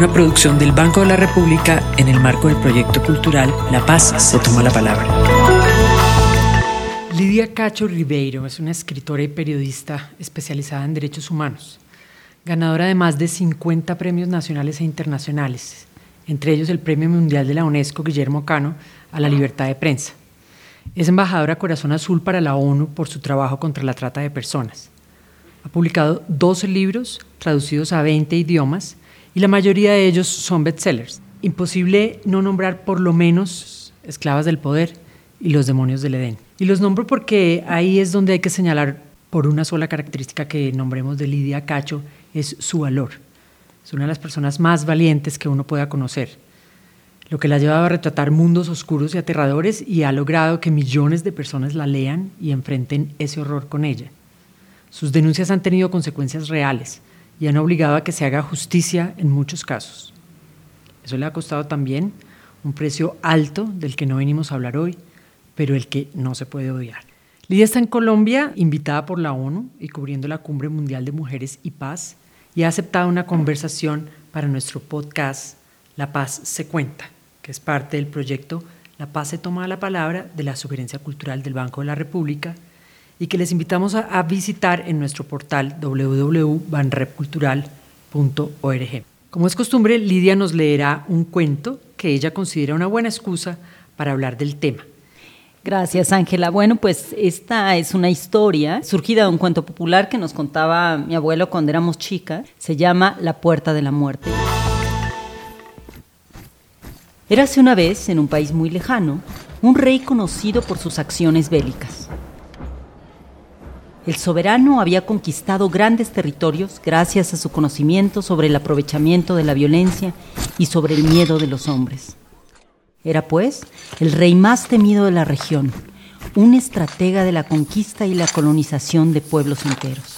una producción del Banco de la República en el marco del proyecto cultural La Paz se toma la palabra. Lidia Cacho Ribeiro es una escritora y periodista especializada en derechos humanos, ganadora de más de 50 premios nacionales e internacionales, entre ellos el Premio Mundial de la UNESCO Guillermo Cano a la libertad de prensa. Es embajadora Corazón Azul para la ONU por su trabajo contra la trata de personas. Ha publicado 12 libros traducidos a 20 idiomas y la mayoría de ellos son bestsellers. Imposible no nombrar por lo menos Esclavas del Poder y Los Demonios del Edén. Y los nombro porque ahí es donde hay que señalar por una sola característica que nombremos de Lidia Cacho, es su valor. Es una de las personas más valientes que uno pueda conocer, lo que la ha llevado a retratar mundos oscuros y aterradores y ha logrado que millones de personas la lean y enfrenten ese horror con ella. Sus denuncias han tenido consecuencias reales, y han obligado a que se haga justicia en muchos casos. Eso le ha costado también un precio alto del que no venimos a hablar hoy, pero el que no se puede odiar. Lidia está en Colombia, invitada por la ONU y cubriendo la Cumbre Mundial de Mujeres y Paz, y ha aceptado una conversación para nuestro podcast La Paz se cuenta, que es parte del proyecto La Paz se toma la palabra de la Sugerencia Cultural del Banco de la República y que les invitamos a, visitar en nuestro portal www.banrepcultural.org. Como es costumbre, Lidia nos leerá un cuento que ella considera una buena excusa para hablar del tema. Gracias, Ángela. Bueno, pues esta es una historia surgida de un cuento popular que nos contaba mi abuelo cuando éramos chicas. Se llama La Puerta de la Muerte. Érase una vez, en un país muy lejano, un rey conocido por sus acciones bélicas. El soberano había conquistado grandes territorios gracias a su conocimiento sobre el aprovechamiento de la violencia y sobre el miedo de los hombres. Era, pues, el rey más temido de la región, un estratega de la conquista y la colonización de pueblos enteros.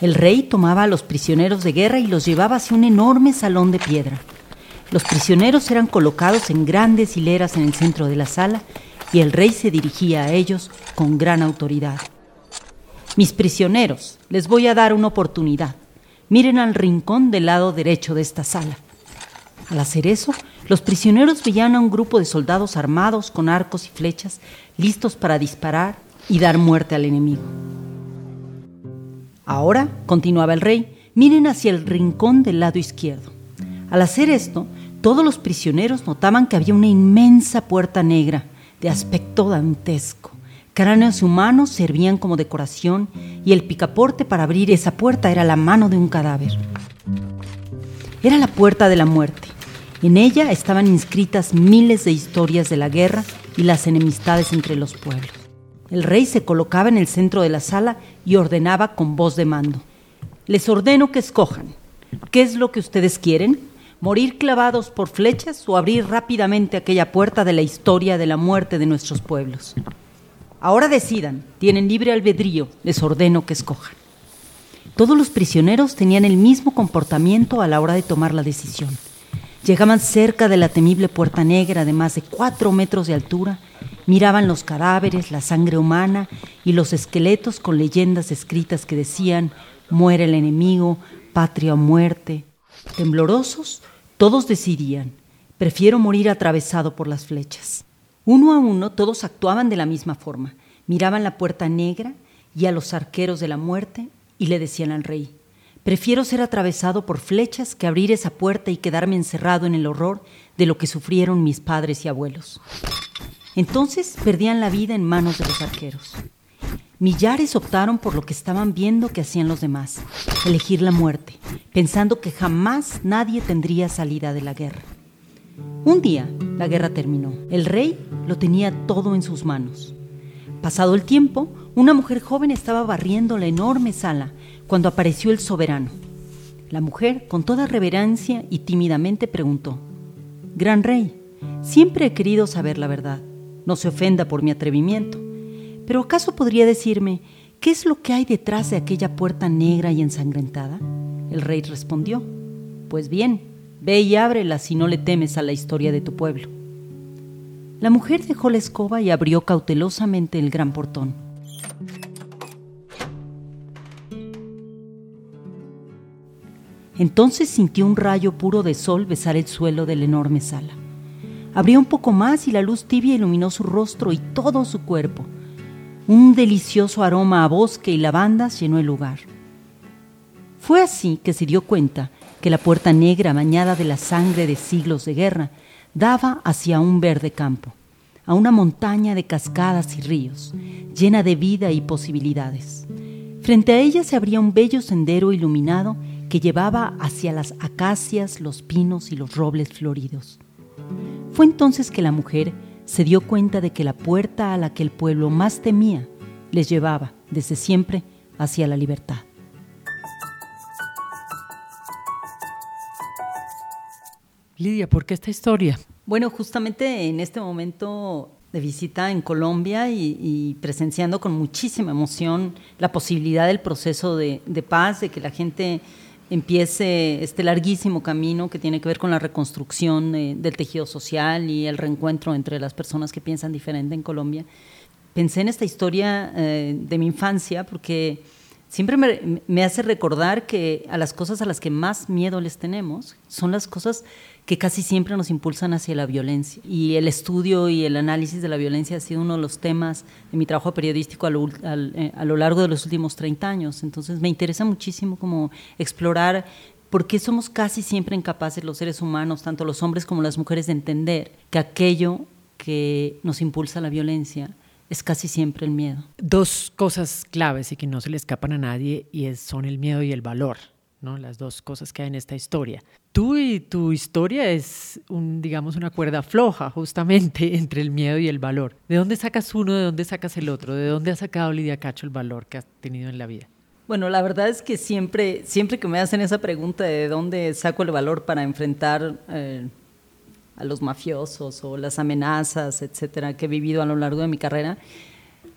El rey tomaba a los prisioneros de guerra y los llevaba hacia un enorme salón de piedra. Los prisioneros eran colocados en grandes hileras en el centro de la sala y el rey se dirigía a ellos con gran autoridad. Mis prisioneros, les voy a dar una oportunidad. Miren al rincón del lado derecho de esta sala. Al hacer eso, los prisioneros veían a un grupo de soldados armados con arcos y flechas, listos para disparar y dar muerte al enemigo. Ahora, continuaba el rey, miren hacia el rincón del lado izquierdo. Al hacer esto, todos los prisioneros notaban que había una inmensa puerta negra, de aspecto dantesco. Cráneos humanos servían como decoración y el picaporte para abrir esa puerta era la mano de un cadáver. Era la puerta de la muerte. En ella estaban inscritas miles de historias de la guerra y las enemistades entre los pueblos. El rey se colocaba en el centro de la sala y ordenaba con voz de mando. Les ordeno que escojan. ¿Qué es lo que ustedes quieren? Morir clavados por flechas o abrir rápidamente aquella puerta de la historia de la muerte de nuestros pueblos. Ahora decidan, tienen libre albedrío, les ordeno que escojan. Todos los prisioneros tenían el mismo comportamiento a la hora de tomar la decisión. Llegaban cerca de la temible puerta negra de más de cuatro metros de altura, miraban los cadáveres, la sangre humana y los esqueletos con leyendas escritas que decían, muere el enemigo, patria o muerte. Temblorosos, todos decidían, prefiero morir atravesado por las flechas. Uno a uno todos actuaban de la misma forma. Miraban la puerta negra y a los arqueros de la muerte y le decían al rey, prefiero ser atravesado por flechas que abrir esa puerta y quedarme encerrado en el horror de lo que sufrieron mis padres y abuelos. Entonces perdían la vida en manos de los arqueros. Millares optaron por lo que estaban viendo que hacían los demás, elegir la muerte, pensando que jamás nadie tendría salida de la guerra. Un día, la guerra terminó. El rey lo tenía todo en sus manos. Pasado el tiempo, una mujer joven estaba barriendo la enorme sala cuando apareció el soberano. La mujer, con toda reverencia y tímidamente, preguntó, Gran rey, siempre he querido saber la verdad. No se ofenda por mi atrevimiento. Pero ¿acaso podría decirme qué es lo que hay detrás de aquella puerta negra y ensangrentada? El rey respondió, Pues bien, ve y ábrela si no le temes a la historia de tu pueblo. La mujer dejó la escoba y abrió cautelosamente el gran portón. Entonces sintió un rayo puro de sol besar el suelo de la enorme sala. Abrió un poco más y la luz tibia iluminó su rostro y todo su cuerpo. Un delicioso aroma a bosque y lavandas llenó el lugar. Fue así que se dio cuenta que la puerta negra bañada de la sangre de siglos de guerra daba hacia un verde campo, a una montaña de cascadas y ríos, llena de vida y posibilidades. Frente a ella se abría un bello sendero iluminado que llevaba hacia las acacias, los pinos y los robles floridos. Fue entonces que la mujer se dio cuenta de que la puerta a la que el pueblo más temía les llevaba desde siempre hacia la libertad. Lidia, ¿por qué esta historia? Bueno, justamente en este momento de visita en Colombia y, presenciando con muchísima emoción la posibilidad del proceso de, de paz, de que la gente empiece este larguísimo camino que tiene que ver con la reconstrucción del tejido social y el reencuentro entre las personas que piensan diferente en Colombia. Pensé en esta historia eh, de mi infancia porque siempre me, me, hace recordar que a las cosas a las que más miedo les tenemos son las cosas que casi siempre nos impulsan hacia la violencia. Y el estudio y el análisis de la violencia ha sido uno de los temas de mi trabajo periodístico a lo, eh, a lo largo de los últimos 30 años. Entonces me interesa muchísimo como explorar por qué somos casi siempre incapaces los seres humanos, tanto los hombres como las mujeres, de entender que aquello que nos impulsa la violencia es casi siempre el miedo. Dos cosas claves y que no se le escapan a nadie y son el miedo y el valor. ¿no? Las dos cosas que hay en esta historia. Tú y tu historia es, un, digamos, una cuerda floja justamente entre el miedo y el valor. ¿De dónde sacas uno, de dónde sacas el otro? ¿De dónde ha sacado Lidia Cacho el valor que has tenido en la vida? Bueno, la verdad es que siempre, siempre que me hacen esa pregunta de dónde saco el valor para enfrentar eh, a los mafiosos o las amenazas, etcétera, que he vivido a lo largo de mi carrera,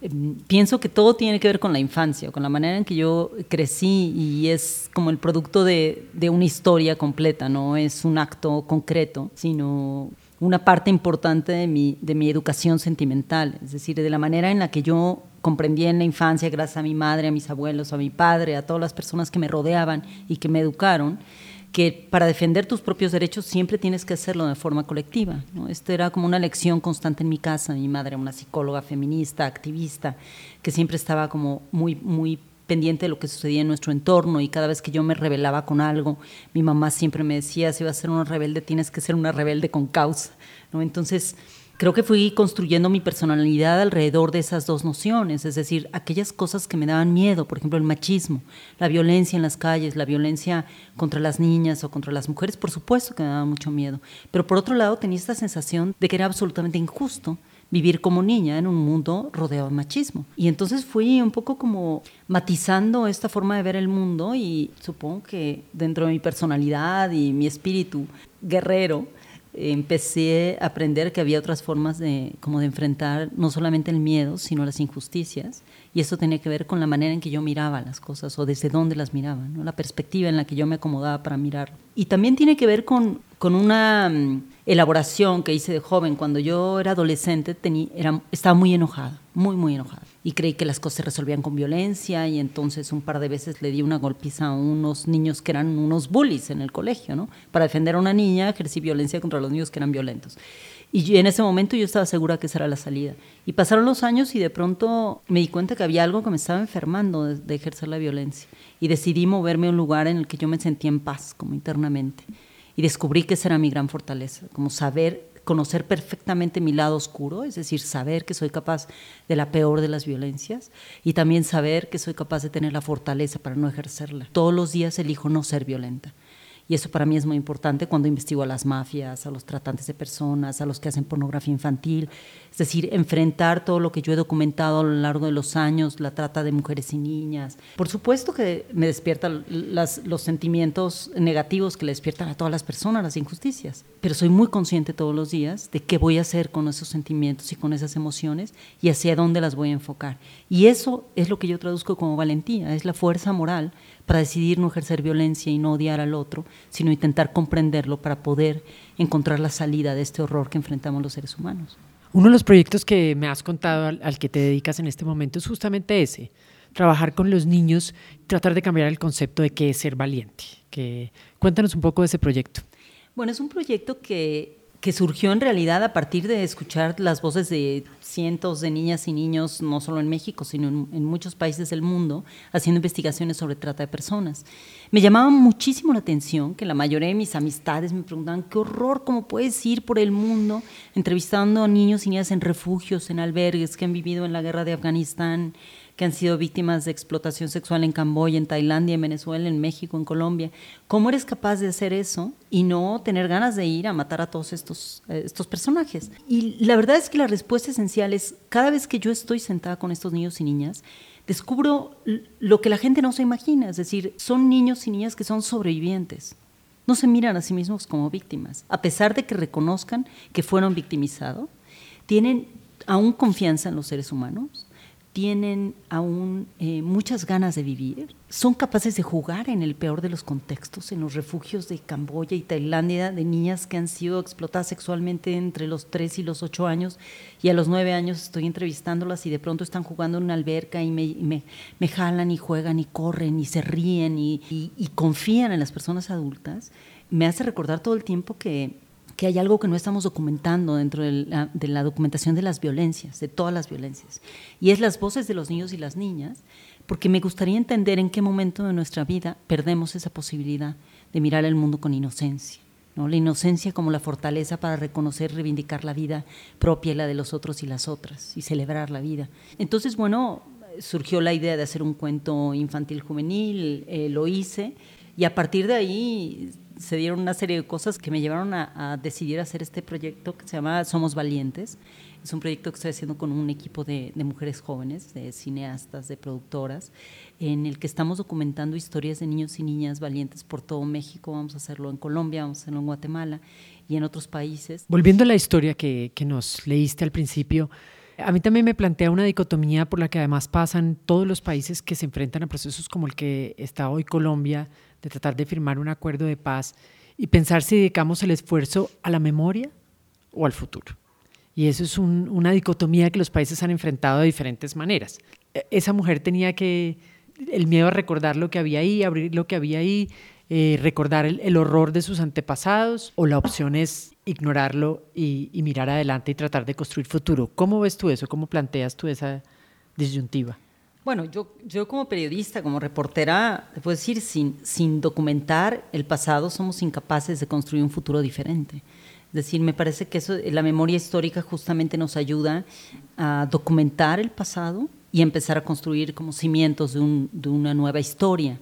Em, pienso que todo tiene que ver con la infancia, con la manera en que yo crecí y es como el producto de, una historia completa, no es un acto concreto, sino una parte importante de mi, de mi educación sentimental, es decir, de la manera en la que yo comprendí en la infancia, gracias a mi madre, a mis abuelos, a mi padre, a todas las personas que me rodeaban y que me educaron, que para defender tus propios derechos siempre tienes que hacerlo de forma colectiva. ¿no? Esto era como una lección constante en mi casa. Mi madre una psicóloga feminista, activista, que siempre estaba como muy, muy pendiente de lo que sucedía en nuestro entorno y cada vez que yo me rebelaba con algo, mi mamá siempre me decía, si vas a ser una rebelde, tienes que ser una rebelde con causa. ¿no? Entonces, creo que fui construyendo mi personalidad alrededor de esas dos nociones, es decir, aquellas cosas que me daban miedo, por ejemplo, el machismo, la violencia en las calles, la violencia contra las niñas o contra las mujeres, por supuesto que me daba mucho miedo, pero por otro lado tenía esta sensación de que era absolutamente injusto vivir como niña en un mundo rodeado de machismo. Y entonces fui un poco como matizando esta forma de ver el mundo y supongo que dentro de mi personalidad y mi espíritu guerrero, empecé a aprender que había otras formas de, como de enfrentar no solamente el miedo, sino las injusticias. Y eso tenía que ver con la manera en que yo miraba las cosas o desde dónde las miraba, ¿no? la perspectiva en la que yo me acomodaba para mirar. Y también tiene que ver con, con una mm, elaboración que hice de joven. Cuando yo era adolescente tenía, era, estaba muy enojada, muy, muy enojada y creí que las cosas se resolvían con violencia y entonces un par de veces le di una golpiza a unos niños que eran unos bullies en el colegio, ¿no? Para defender a una niña ejercí violencia contra los niños que eran violentos. Y en ese momento yo estaba segura que esa era la salida. Y pasaron los años y de pronto me di cuenta que había algo que me estaba enfermando de, ejercer la violencia. Y decidí moverme a un lugar en el que yo me sentía en paz, como internamente. Y descubrí que esa era mi gran fortaleza, como saber conocer perfectamente mi lado oscuro, es decir, saber que soy capaz de la peor de las violencias y también saber que soy capaz de tener la fortaleza para no ejercerla. Todos los días elijo no ser violenta. Y eso para mí es muy importante cuando investigo a las mafias, a los tratantes de personas, a los que hacen pornografía infantil. Es decir, enfrentar todo lo que yo he documentado a lo largo de los años, la trata de mujeres y niñas. Por supuesto que me despiertan los sentimientos negativos que le despiertan a todas las personas, las injusticias. Pero soy muy consciente todos los días de qué voy a hacer con esos sentimientos y con esas emociones y hacia dónde las voy a enfocar. Y eso es lo que yo traduzco como valentía, es la fuerza moral para decidir no ejercer violencia y no odiar al otro, sino intentar comprenderlo para poder encontrar la salida de este horror que enfrentamos los seres humanos. Uno de los proyectos que me has contado al, que te dedicas en este momento es justamente ese, trabajar con los niños, tratar de cambiar el concepto de qué es ser valiente. Que, cuéntanos un poco de ese proyecto. Bueno, es un proyecto que que surgió en realidad a partir de escuchar las voces de cientos de niñas y niños, no solo en México, sino en, muchos países del mundo, haciendo investigaciones sobre trata de personas. Me llamaba muchísimo la atención que la mayoría de mis amistades me preguntaban, qué horror, ¿cómo puedes ir por el mundo entrevistando a niños y niñas en refugios, en albergues, que han vivido en la guerra de Afganistán, que han sido víctimas de explotación sexual en Camboya, en Tailandia, en Venezuela, en México, en Colombia. ¿Cómo eres capaz de hacer eso y no tener ganas de ir a matar a todos estos, eh, estos personajes? Y la verdad es que la respuesta esencial es, cada vez que yo estoy sentada con estos niños y niñas, descubro lo que la gente no se imagina, es decir, son niños y niñas que son sobrevivientes. No se miran a sí mismos como víctimas, a pesar de que reconozcan que fueron victimizados, tienen aún confianza en los seres humanos, tienen aún eh, muchas ganas de vivir, son capaces de jugar en el peor de los contextos, en los refugios de Camboya y Tailandia, de niñas que han sido explotadas sexualmente entre los 3 y los 8 años, y a los 9 años estoy entrevistándolas y de pronto están jugando en una alberca y me, me, jalan y juegan y corren y se ríen y confían en las personas adultas, me hace recordar todo el tiempo que que hay algo que no estamos documentando dentro de la, documentación de las violencias, de todas las violencias, y es las voces de los niños y las niñas, porque me gustaría entender en qué momento de nuestra vida perdemos esa posibilidad de mirar el mundo con inocencia. ¿no? La inocencia como la fortaleza para reconocer, reivindicar la vida propia y la de los otros y las otras, y celebrar la vida. Entonces, bueno, surgió la idea de hacer un cuento infantil juvenil, eh, lo hice, y a partir de ahí se dieron una serie de cosas que me llevaron a, decidir hacer este proyecto que se llama Somos Valientes. Es un proyecto que estoy haciendo con un equipo de, mujeres jóvenes, de cineastas, de productoras, en el que estamos documentando historias de niños y niñas valientes por todo México. Vamos a hacerlo en Colombia, vamos a hacerlo en Guatemala y en otros países. Volviendo a la historia que, que nos leíste al principio, a mí también me plantea una dicotomía por la que además pasan todos los países que se enfrentan a procesos como el que está hoy Colombia, de tratar de firmar un acuerdo de paz y pensar si dedicamos el esfuerzo a la memoria o al futuro. Y eso es una dicotomía que los países han enfrentado de diferentes maneras. E, esa mujer tenía que, el miedo a recordar lo que había ahí, abrir lo que había ahí, eh, recordar el, horror de sus antepasados, o la opción es ignorarlo y, mirar adelante y tratar de construir futuro. ¿Cómo ves tú eso? ¿Cómo planteas tú esa disyuntiva? Bueno, yo, yo como periodista, como reportera, te puedo decir, sin, sin documentar el pasado somos incapaces de construir un futuro diferente. Es decir, me parece que eso, la memoria histórica justamente nos ayuda a documentar el pasado y empezar a construir como cimientos de, un, de una nueva historia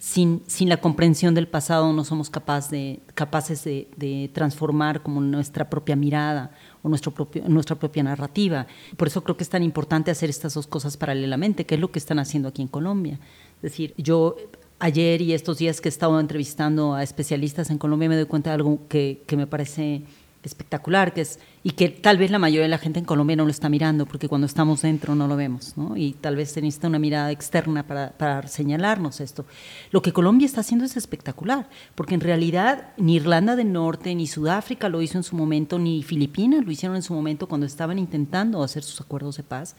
sin, sin la comprensión del pasado no somos capaz de, capaces de, transformar como nuestra propia mirada o nuestro propio, nuestra propia narrativa. Por eso creo que es tan importante hacer estas dos cosas paralelamente, que es lo que están haciendo aquí en Colombia. Es decir, yo ayer y estos días que he estado entrevistando a especialistas en Colombia me doy cuenta de algo que, que me parece espectacular, que es, y que tal vez la mayoría de la gente en Colombia no lo está mirando, porque cuando estamos dentro no lo vemos, ¿no? y tal vez se necesita una mirada externa para, para, señalarnos esto. Lo que Colombia está haciendo es espectacular, porque en realidad ni Irlanda del Norte, ni Sudáfrica lo hizo en su momento, ni Filipinas lo hicieron en su momento cuando estaban intentando hacer sus acuerdos de paz.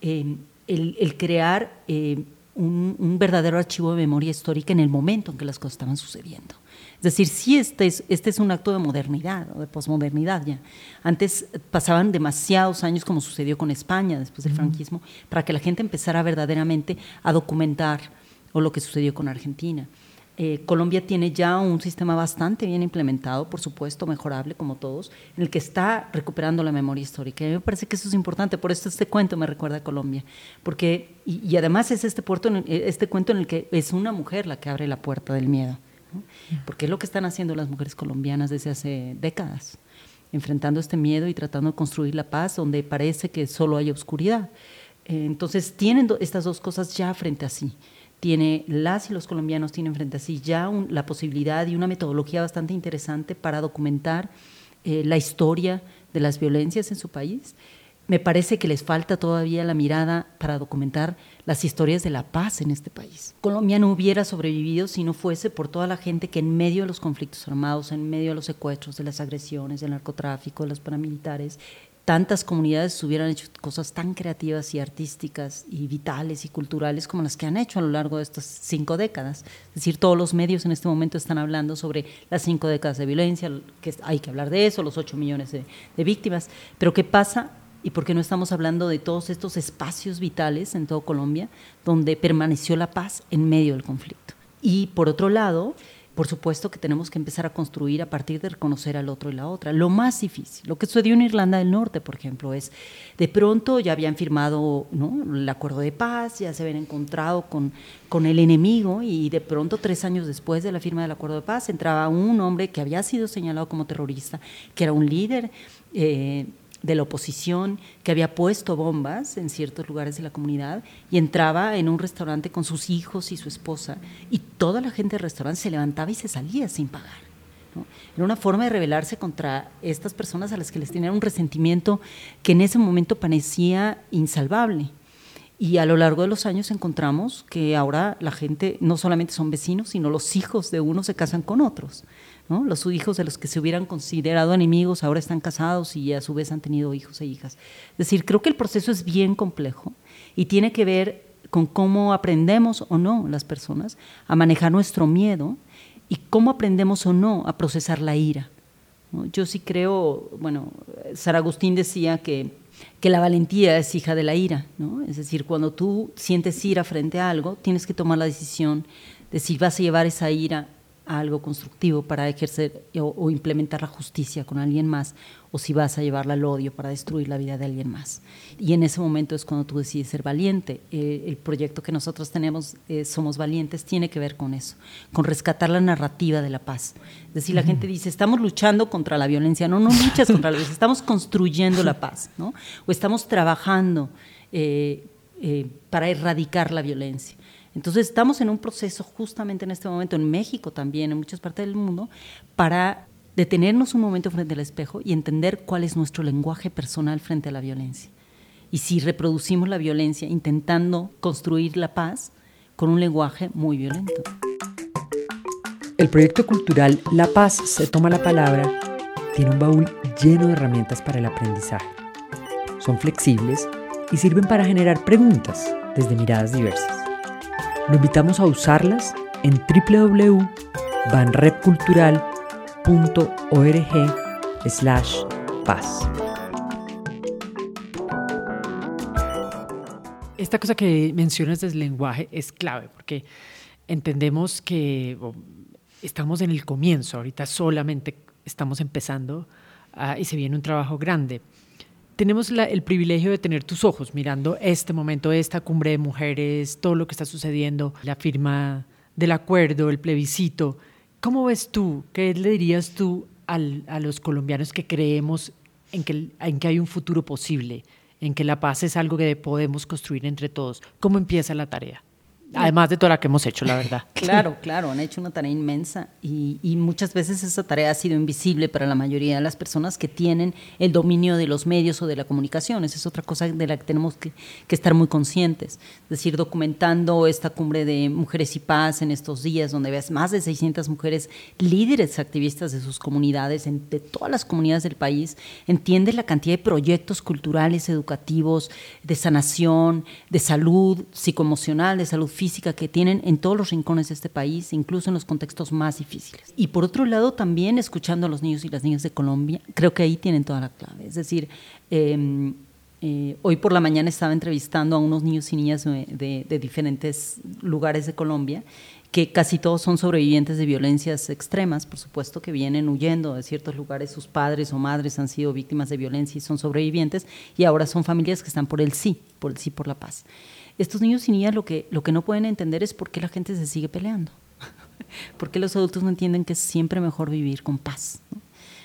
Eh, el, el, crear eh, un, un verdadero archivo de memoria histórica en el momento en que las cosas estaban sucediendo. Es decir, sí, este es, este es un acto de modernidad o de posmodernidad ya. Antes pasaban demasiados años, como sucedió con España después del franquismo, para que la gente empezara verdaderamente a documentar o lo que sucedió con Argentina. Eh, Colombia tiene ya un sistema bastante bien implementado, por supuesto, mejorable como todos, en el que está recuperando la memoria histórica. Y a mí me parece que eso es importante, por eso este cuento me recuerda a Colombia, porque y, además es este, puerto, este cuento en el que es una mujer la que abre la puerta del miedo porque es lo que están haciendo las mujeres colombianas desde hace décadas, enfrentando este miedo y tratando de construir la paz donde parece que solo hay oscuridad. Eh, entonces tienen estas dos cosas ya frente a sí. Tiene, las y los colombianos tienen frente a sí ya la posibilidad y una metodología bastante interesante para documentar eh, la historia de las violencias en su país me parece que les falta todavía la mirada para documentar las historias de la paz en este país. Colombia no hubiera sobrevivido si no fuese por toda la gente que en medio de los conflictos armados, en medio de los secuestros, de las agresiones, del narcotráfico, de los paramilitares, tantas comunidades hubieran hecho cosas tan creativas y artísticas y vitales y culturales como las que han hecho a lo largo de estas cinco décadas. Es decir, todos los medios en este momento están hablando sobre las cinco décadas de violencia, que hay que hablar de eso, los ocho millones de, de víctimas, pero ¿qué pasa y por qué no estamos hablando de todos estos espacios vitales en todo Colombia donde permaneció la paz en medio del conflicto. Y por otro lado, por supuesto que tenemos que empezar a construir a partir de reconocer al otro y la otra. Lo más difícil, lo que sucedió en Irlanda del Norte, por ejemplo, es de pronto ya habían firmado el acuerdo de paz, ya se habían encontrado con, con el enemigo y de pronto tres años después de la firma del acuerdo de paz entraba un hombre que había sido señalado como terrorista, que era un líder. Eh, de la oposición que había puesto bombas en ciertos lugares de la comunidad y entraba en un restaurante con sus hijos y su esposa y toda la gente del restaurante se levantaba y se salía sin pagar. Era una forma de rebelarse contra estas personas a las que les tenían un resentimiento que en ese momento parecía insalvable. Y a lo largo de los años encontramos que ahora la gente no solamente son vecinos, sino los hijos de uno se casan con otros. Los hijos de los que se hubieran considerado enemigos ahora están casados y a su vez han tenido hijos e hijas. Es decir, creo que el proceso es bien complejo y tiene que ver con cómo aprendemos o no las personas a manejar nuestro miedo y cómo aprendemos o no a procesar la ira. Yo sí creo, bueno, Sara Agustín decía que, que la valentía es hija de la ira, ¿no? es decir, cuando tú sientes ira frente a algo, tienes que tomar la decisión de si vas a llevar esa ira algo constructivo para ejercer o, implementar la justicia con alguien más, o si vas a llevarla al odio para destruir la vida de alguien más. Y en ese momento es cuando tú decides ser valiente. Eh, el proyecto que nosotros tenemos, eh, Somos Valientes, tiene que ver con eso, con rescatar la narrativa de la paz. Es decir, la gente dice, estamos luchando contra la violencia. No, no luchas contra la violencia, estamos construyendo la paz, ¿no? O estamos trabajando eh, para erradicar la violencia. Entonces estamos en un proceso justamente en este momento, en México también, en muchas partes del mundo, para detenernos un momento frente al espejo y entender cuál es nuestro lenguaje personal frente a la violencia. Y si reproducimos la violencia intentando construir la paz con un lenguaje muy violento. El proyecto cultural La Paz se toma la palabra tiene un baúl lleno de herramientas para el aprendizaje. Son flexibles y sirven para generar preguntas desde miradas diversas. Lo invitamos a usarlas en www.banrepcultural.org slash paz. Esta cosa que mencionas del lenguaje es clave porque entendemos que estamos en el comienzo, ahorita solamente estamos empezando ah, y se viene un trabajo grande tenemos el privilegio de tener tus ojos mirando este momento, esta cumbre de mujeres, todo lo que está sucediendo, la firma del acuerdo, el plebiscito. ¿Cómo ves tú? ¿Qué le dirías tú a los colombianos que creemos en que, hay un futuro posible, en que la paz es algo que podemos construir entre todos? ¿Cómo empieza la tarea? Además de toda la que hemos hecho, la verdad. Claro, claro, han hecho una tarea inmensa y, muchas veces esa tarea ha sido invisible para la mayoría de las personas que tienen el dominio de los medios o de la comunicación. Esa es otra cosa de la que tenemos que, estar muy conscientes. Es decir, documentando esta cumbre de Mujeres y Paz en estos días, donde ves más de 600 mujeres líderes activistas de sus comunidades, de todas las comunidades del país, entiendes la cantidad de proyectos culturales, educativos, de sanación, de salud psicoemocional, de salud física física que tienen en todos los rincones de este país, incluso en los contextos más difíciles. Y por otro lado, también escuchando a los niños y las niñas de Colombia, creo que ahí tienen toda la clave. Es decir, em, eh, hoy por la mañana estaba entrevistando a unos niños y niñas de, de, diferentes lugares de Colombia que casi todos son sobrevivientes de violencias extremas, por supuesto que vienen huyendo de ciertos lugares, sus padres o madres han sido víctimas de violencia y son sobrevivientes, y ahora son familias que están por el sí, por el sí por la paz estos niños y niñas lo que, lo que no pueden entender es por qué la gente se sigue peleando. ¿Por qué los adultos no entienden que es siempre mejor vivir con paz?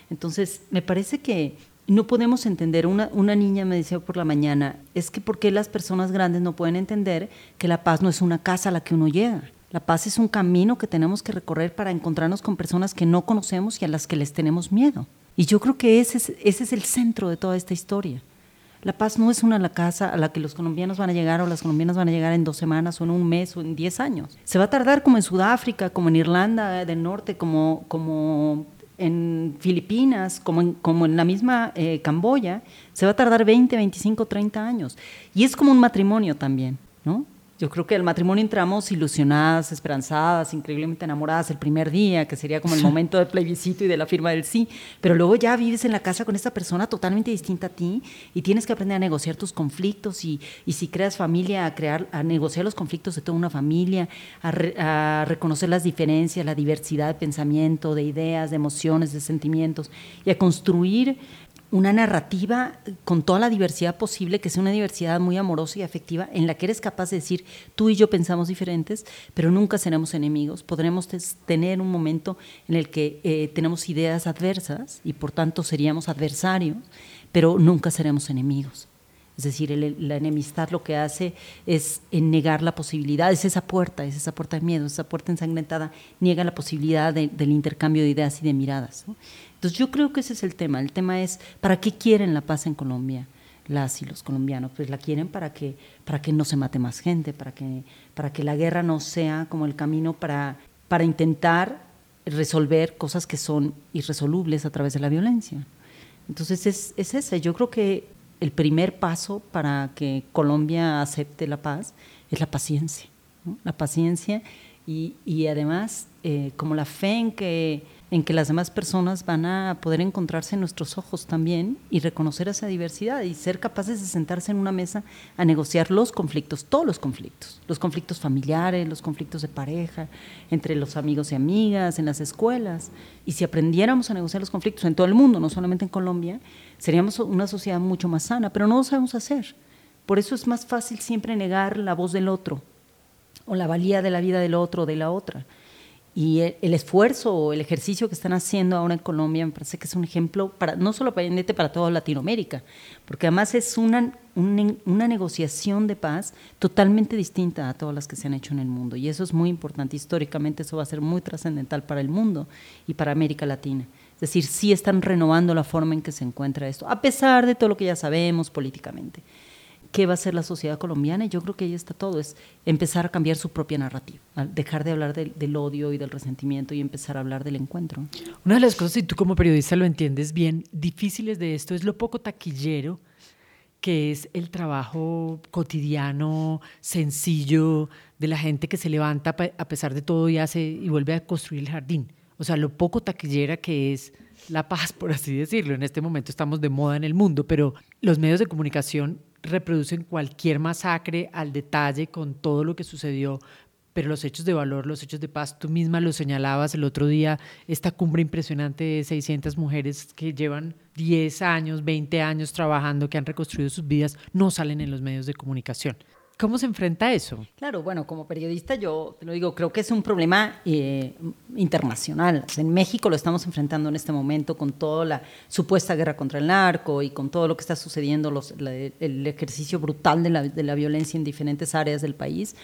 Entonces, me parece que no podemos entender, una, una niña me decía por la mañana, es que ¿por qué las personas grandes no pueden entender que la paz no es una casa a la que uno llega? La paz es un camino que tenemos que recorrer para encontrarnos con personas que no conocemos y a las que les tenemos miedo. Y yo creo que ese es, el centro de toda esta historia. La paz no es una la casa a la que los colombianos van a llegar o las colombianas van a llegar en dos semanas o en un mes o en diez años. Se va a tardar como en Sudáfrica, como en Irlanda del Norte, como, en Filipinas, como en, como en la misma eh, Camboya, se va a tardar 20, 25, 30 años. Y es como un matrimonio también, ¿no? Yo creo que el matrimonio entramos ilusionadas, esperanzadas, increíblemente enamoradas el primer día, que sería como el momento del plebiscito y de la firma del sí, pero luego ya vives en la casa con esta persona totalmente distinta a ti y tienes que aprender a negociar tus conflictos y, y si creas familia, a, crear, a negociar los conflictos de toda una familia, a, a reconocer las diferencias, la diversidad de pensamiento, de ideas, de emociones, de sentimientos y a construir una narrativa con toda la diversidad posible, que sea una diversidad muy amorosa y afectiva, en la que eres capaz de decir, tú y yo pensamos diferentes, pero nunca seremos enemigos. Podremos tener un momento en el que eh, tenemos ideas adversas y por tanto seríamos adversarios, pero nunca seremos enemigos. Es decir, la enemistad lo que hace es negar la posibilidad, es esa puerta, es esa puerta de miedo, esa puerta ensangrentada, niega la posibilidad del intercambio de ideas y de miradas. Entonces yo creo que ese es el tema. El tema es, ¿para qué quieren la paz en Colombia? las y los colombianos, pues la quieren para que, para que no se mate más gente, para que, para que la guerra no sea como el camino para, para intentar resolver cosas que son irresolubles a través de la violencia. Entonces es, es ese, yo creo que el primer paso para que Colombia acepte la paz es la paciencia, la paciencia y, y además eh, como la fe en que en que las demás personas van a poder encontrarse en nuestros ojos también y reconocer esa diversidad y ser capaces de sentarse en una mesa a negociar los conflictos, todos los conflictos, los conflictos familiares, los conflictos de pareja, entre los amigos y amigas, en las escuelas. Y si aprendiéramos a negociar los conflictos en todo el mundo, no solamente en Colombia, seríamos una sociedad mucho más sana, pero no lo sabemos hacer. Por eso es más fácil siempre negar la voz del otro o la valía de la vida del otro o de la otra. Y el, esfuerzo o el ejercicio que están haciendo ahora en Colombia me parece que es un ejemplo para no solo para, para toda Latinoamérica, porque además es una, una, negociación de paz totalmente distinta a todas las que se han hecho en el mundo. Y eso es muy importante. Históricamente eso va a ser muy trascendental para el mundo y para América Latina. Es decir, sí están renovando la forma en que se encuentra esto, a pesar de todo lo que ya sabemos políticamente qué va a ser la sociedad colombiana y yo creo que ahí está todo, es empezar a cambiar su propia narrativa, dejar de hablar del, odio y del resentimiento y empezar a hablar del encuentro. Una de las cosas, y tú como periodista lo entiendes bien, difíciles de esto es lo poco taquillero que es el trabajo cotidiano, sencillo, de la gente que se levanta a pesar de todo y hace y vuelve a construir el jardín. O sea, lo poco taquillera que es la paz, por así decirlo. En este momento estamos de moda en el mundo, pero los medios de comunicación reproducen cualquier masacre al detalle con todo lo que sucedió, pero los hechos de valor, los hechos de paz, tú misma lo señalabas el otro día, esta cumbre impresionante de 600 mujeres que llevan 10 años, 20 años trabajando, que han reconstruido sus vidas, no salen en los medios de comunicación. ¿Cómo se enfrenta eso? Claro, bueno, como periodista yo te lo digo, creo que es un problema eh, internacional. en México lo estamos enfrentando en este momento con toda la supuesta guerra contra el narco y con todo lo que está sucediendo, los, el ejercicio brutal la, de la violencia en diferentes áreas del país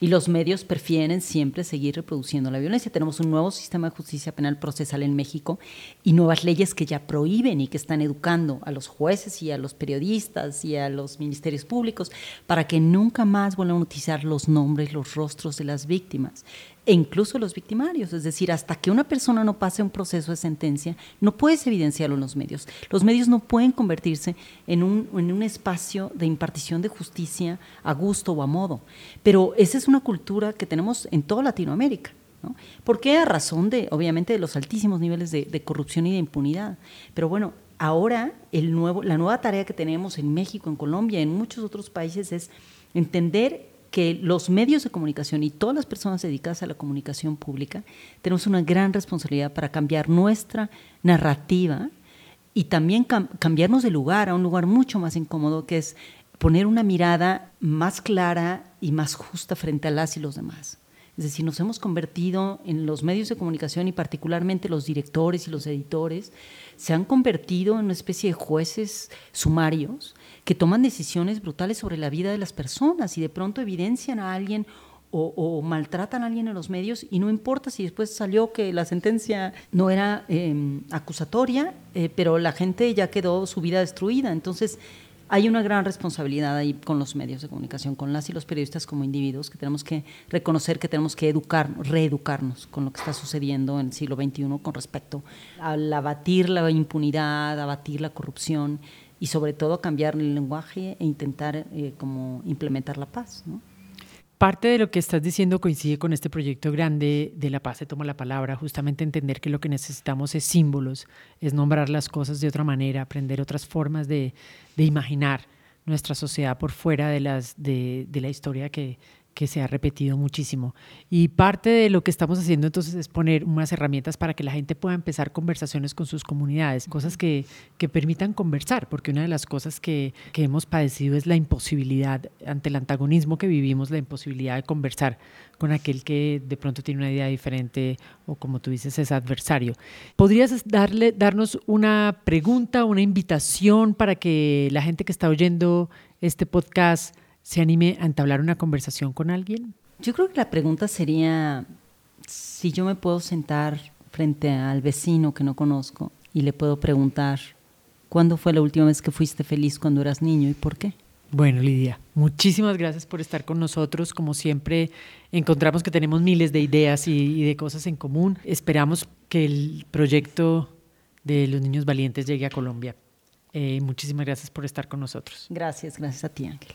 y los medios prefieren siempre seguir reproduciendo la violencia. Tenemos un nuevo sistema de justicia penal procesal en México y nuevas leyes que ya prohíben y que están educando a los jueces y a los periodistas y a los ministerios públicos para que nunca más vuelvan a utilizar los nombres, los rostros de las víctimas e incluso los victimarios. Es decir, hasta que una persona no pase un proceso de sentencia, no puedes evidenciarlo en los medios. Los medios no pueden convertirse en un, en un espacio de impartición de justicia a gusto o a modo. Pero esa es una cultura que tenemos en toda Latinoamérica. ¿no? ¿Por qué? A razón de, obviamente, de los altísimos niveles de, de corrupción y de impunidad. Pero bueno, ahora el nuevo, la nueva tarea que tenemos en México, en Colombia, en muchos otros países es entender que los medios de comunicación y todas las personas dedicadas a la comunicación pública tenemos una gran responsabilidad para cambiar nuestra narrativa y también cambiarnos de lugar a un lugar mucho más incómodo, que es poner una mirada más clara y más justa frente a las y los demás. Es decir, nos hemos convertido en los medios de comunicación y particularmente los directores y los editores, se han convertido en una especie de jueces sumarios que toman decisiones brutales sobre la vida de las personas y de pronto evidencian a alguien o, maltratan a alguien en los medios y no importa si después salió que la sentencia no era em, acusatoria, eh, pero la gente ya quedó su vida destruida. Entonces, hay una gran responsabilidad ahí con los medios de comunicación, con las y los periodistas como individuos, que tenemos que reconocer que tenemos que educar, reeducarnos con lo que está sucediendo en el siglo XXI con respecto a abatir la impunidad, abatir la corrupción y sobre todo cambiar el lenguaje e intentar eh, como implementar la paz. ¿no? Parte de lo que estás diciendo coincide con este proyecto grande de La Paz se toma la palabra, justamente entender que lo que necesitamos es símbolos, es nombrar las cosas de otra manera, aprender otras formas de, de imaginar nuestra sociedad por fuera de, las, de, de la historia que, que se ha repetido muchísimo. Y parte de lo que estamos haciendo entonces es poner unas herramientas para que la gente pueda empezar conversaciones con sus comunidades, cosas que, que permitan conversar, porque una de las cosas que, que, hemos padecido es la imposibilidad, ante el antagonismo que vivimos, la imposibilidad de conversar con aquel que de pronto tiene una idea diferente o como tú dices es adversario. ¿Podrías darle, darnos una pregunta, una invitación para que la gente que está oyendo este podcast se anime a entablar una conversación con alguien? Yo creo que la pregunta sería si yo me puedo sentar frente al vecino que no conozco y le puedo preguntar, ¿cuándo fue la última vez que fuiste feliz cuando eras niño y por qué? Bueno, Lidia, muchísimas gracias por estar con nosotros. Como siempre, encontramos que tenemos miles de ideas y, de cosas en común. Esperamos que el proyecto de los niños valientes llegue a Colombia. Eh, muchísimas gracias por estar con nosotros. Gracias, gracias a ti, Ángela.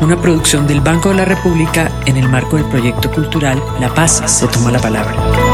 una producción del Banco de la República en el marco del proyecto cultural La Paz se toma la palabra.